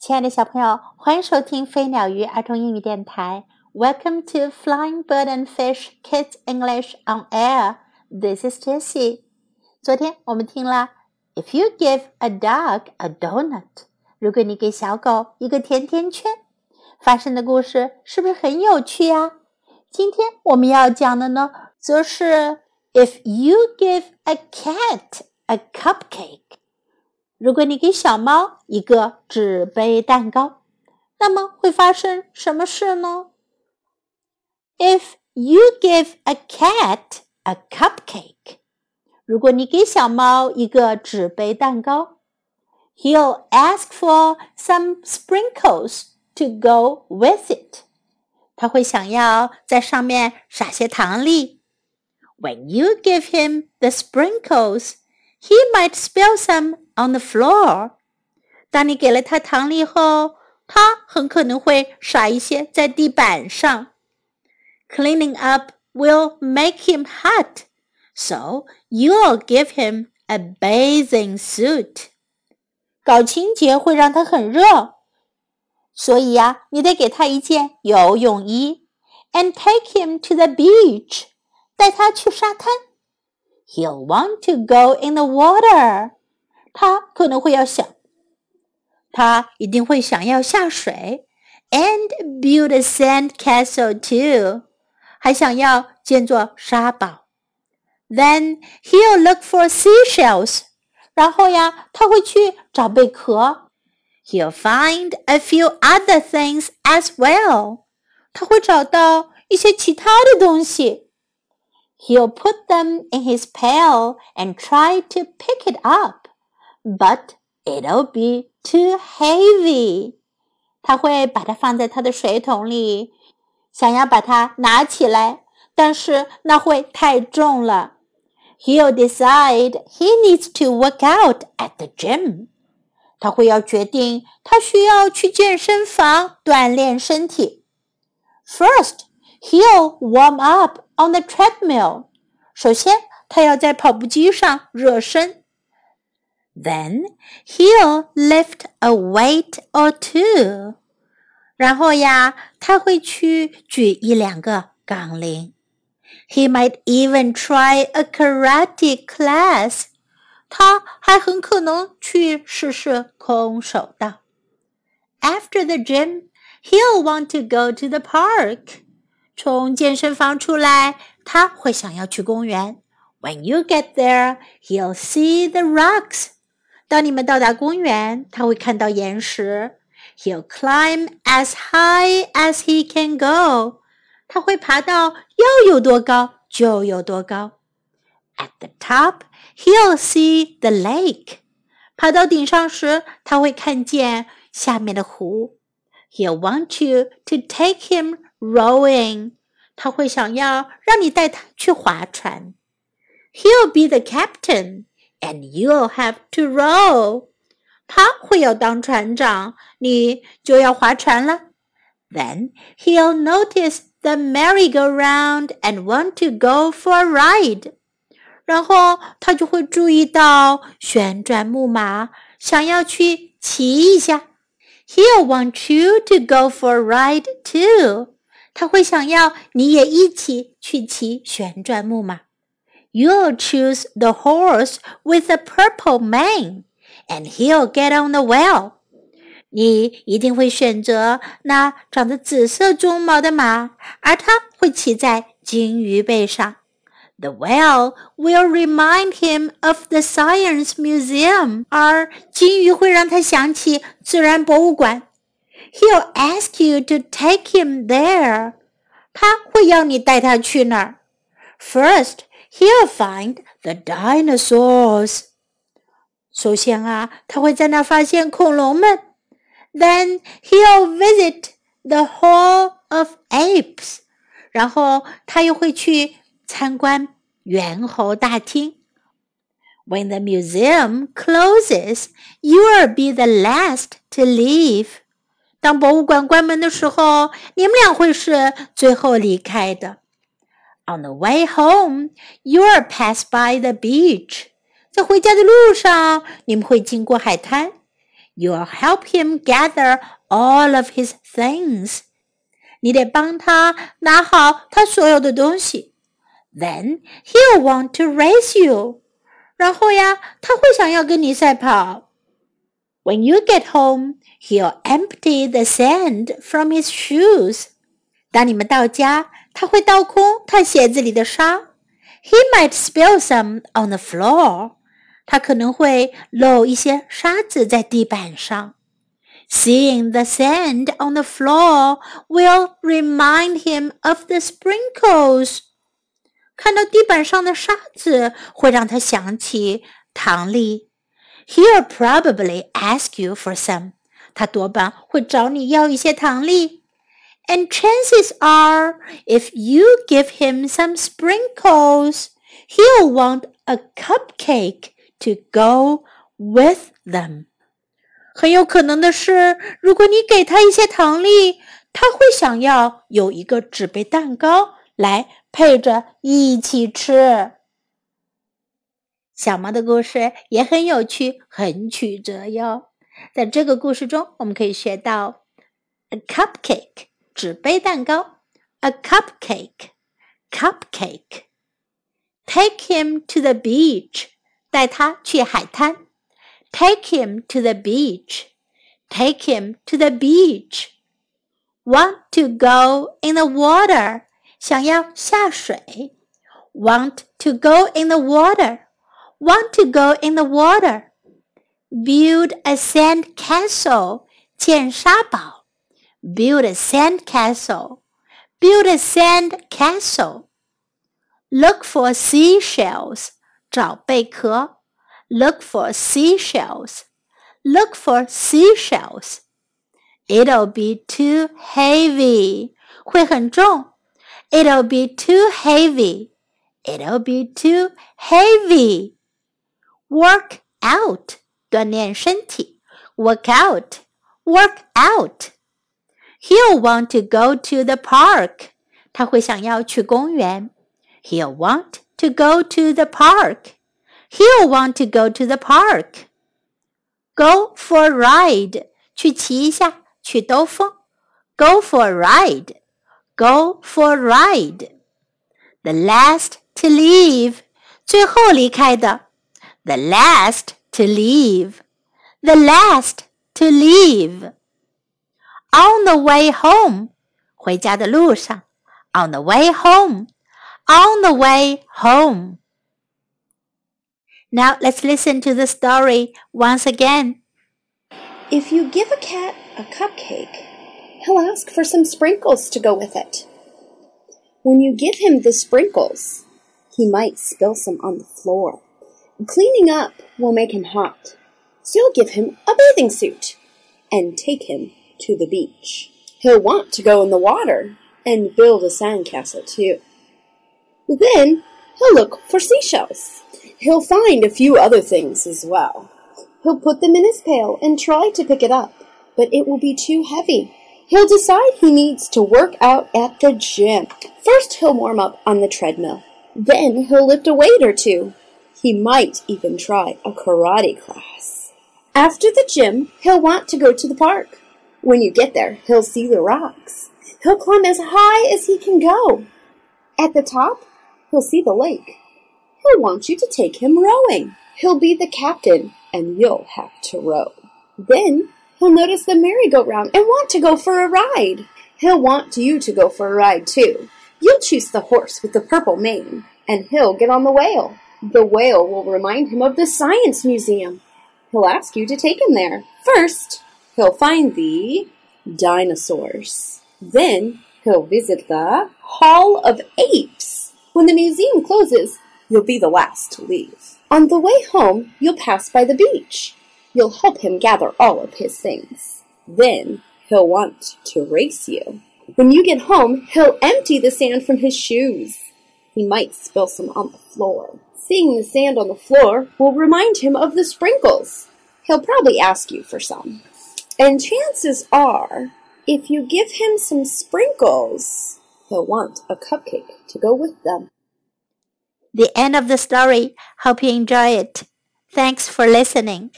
亲爱的小朋友，欢迎收听飞鸟鱼儿童英语电台。Welcome to Flying Bird and Fish Kids English on Air. This is Jessie. 昨天我们听了 If you give a dog a donut，如果你给小狗一个甜甜圈，发生的故事是不是很有趣呀？今天我们要讲的呢，则是 If you give a cat a cupcake。如果你给小猫一个纸杯蛋糕，那么会发生什么事呢？If you give a cat a cupcake，如果你给小猫一个纸杯蛋糕，he'll ask for some sprinkles to go with it。他会想要在上面撒些糖粒。When you give him the sprinkles, he might spill some on the floor。当你给了他糖粒后，他很可能会撒一些在地板上。Cleaning up will make him hot, so you'll give him a bathing suit。搞清洁会让他很热，所以呀，你得给他一件游泳衣。And take him to the beach，带他去沙滩。He'll want to go in the water。 他可能会要想，他一定会想要下水，and build a sand castle too，还想要建座沙堡。Then he'll look for seashells，然后呀，他会去找贝壳。He'll find a few other things as well，他会找到一些其他的东西。He'll put them in his pail and try to pick it up but it'll be too heavy. 他会把它放在他的水桶里，想要把它拿起来，但是那会太重了。He'll decide he needs to work out at the gym. 他会要决定他需要去健身房锻炼身体。First, he'll warm up on the treadmill. 首先，他要在跑步机上热身。 then he'll lift a weight or two. 然后呀，他会去举一两个杠铃。He might even try a karate class. 他还很可能去试试空手道。After the gym, he'll want to go to the park. 从健身房出来，他会想要去公园。When you get there, he'll see the rocks 当你们到达公园，他会看到岩石。He'll climb as high as he can go。他会爬到要有多高就有多高。At the top, he'll see the lake。爬到顶上时，他会看见下面的湖。He'll want you to take him rowing。他会想要让你带他去划船。He'll be the captain。 And you'll have to row. 他会要当船长，你就要划船了。Then he'll notice the merry-go-round and want to go for a ride. 然后他就会注意到旋转木马，想要去骑一下。He'll want you to go for a ride too. 他会想要你也一起去骑旋转木马。You'll choose the horse with the purple mane, and he'll get on the wheel. 你一定会选择那长着紫色鬃毛的马，而它会骑在金鱼背上。The whale will remind him of the science museum，而金鱼会让他想起自然博物馆。He'll ask you to take him there，他会要你带他去那儿。First, He'll find the dinosaurs. 首先啊，他会在那发现恐龙们。Then he'll visit the Hall of Apes. 然后他又会去参观猿猴大厅。When the museum closes, you'll be the last to leave. 当博物馆关门的时候，你们俩会是最后离开的。 on the way home, you'll pass by the beach. 在回家的路上，你们会经过海滩。 You'll help him gather all of his things. 你得帮他拿好他所有的东西。Then he'll want to race you. 然后呀，他会想要跟你赛跑。When you get home, he'll empty the sand from his shoes. 当你们到家， 他会倒空他鞋子里的沙。He might spill some on the floor. 他可能会漏一些沙子在地板上。Seeing the sand on the floor will remind him of the sprinkles. 看到地板上的沙子，会让他想起糖粒。He'll probably ask you for some. 他多半会找你要一些糖粒。And chances are, if you give him some sprinkles, he'll want a cupcake to go with them。很有可能的是，如果你给他一些糖粒，他会想要有一个纸杯蛋糕来配着一起吃。小猫的故事也很有趣，很曲折哟。在这个故事中，我们可以学到 a cupcake 纸杯蛋糕，a cupcake，cupcake。Take him to the beach 带他去海滩。Take him to the beach. Take him to the beach. Want to go in the water. 想要下水。Want to go in the water. Want to go in the water. Build a sand castle. 建沙堡。 Build a sand castle. Build a sand castle. Look for seashells. 找贝壳，look for seashells. Look for seashells. It'll be too heavy. 会很重。It'll be too heavy. It'll be too heavy. Work out. 锻炼身体。Work out. Work out. He'll want to go to the park. 他会想要去公园。He'll want to go to the park. He'll want to go to the park. Go for a ride. 去骑一下，去兜风。Go for a ride. Go for a ride. The last to leave. 最后离开的。The last to leave. The last to leave. On the way home. 回家的路上。On the way home on the way home. Now let's listen to the story once again. If you give a cat a cupcake, he'll ask for some sprinkles to go with it. When you give him the sprinkles, he might spill some on the floor. Cleaning up will make him hot, so you'll give him a bathing suit and take him to the beach. He'll want to go in the water and build a sandcastle too. Then he'll look for seashells. He'll find a few other things as well. He'll put them in his pail and try to pick it up, but it will be too heavy. He'll decide he needs to work out at the gym. First, he'll warm up on the treadmill. Then, he'll lift a weight or two. He might even try a karate class. After the gym, he'll want to go to the park. When you get there, he'll see the rocks. He'll climb as high as he can go. At the top, He'll see the lake. He'll want you to take him rowing. He'll be the captain, and you'll have to row. Then he'll notice the merry-go-round and want to go for a ride. He'll want you to go for a ride too. You'll choose the horse with the purple mane, and he'll get on the whale. The whale will remind him of the science museum. He'll ask you to take him there. First, he'll find the dinosaurs. Then he'll visit the Hall of Apes. When the museum closes, you'll be the last to leave. On the way home, you'll pass by the beach. You'll help him gather all of his things. Then he'll want to race you. When you get home, he'll empty the sand from his shoes. He might spill some on the floor. Seeing the sand on the floor will remind him of the sprinkles. He'll probably ask you for some. And chances are, if you give him some sprinkles, He'll want a cupcake to go with them. The end of the story. Hope you enjoy it. Thanks for listening.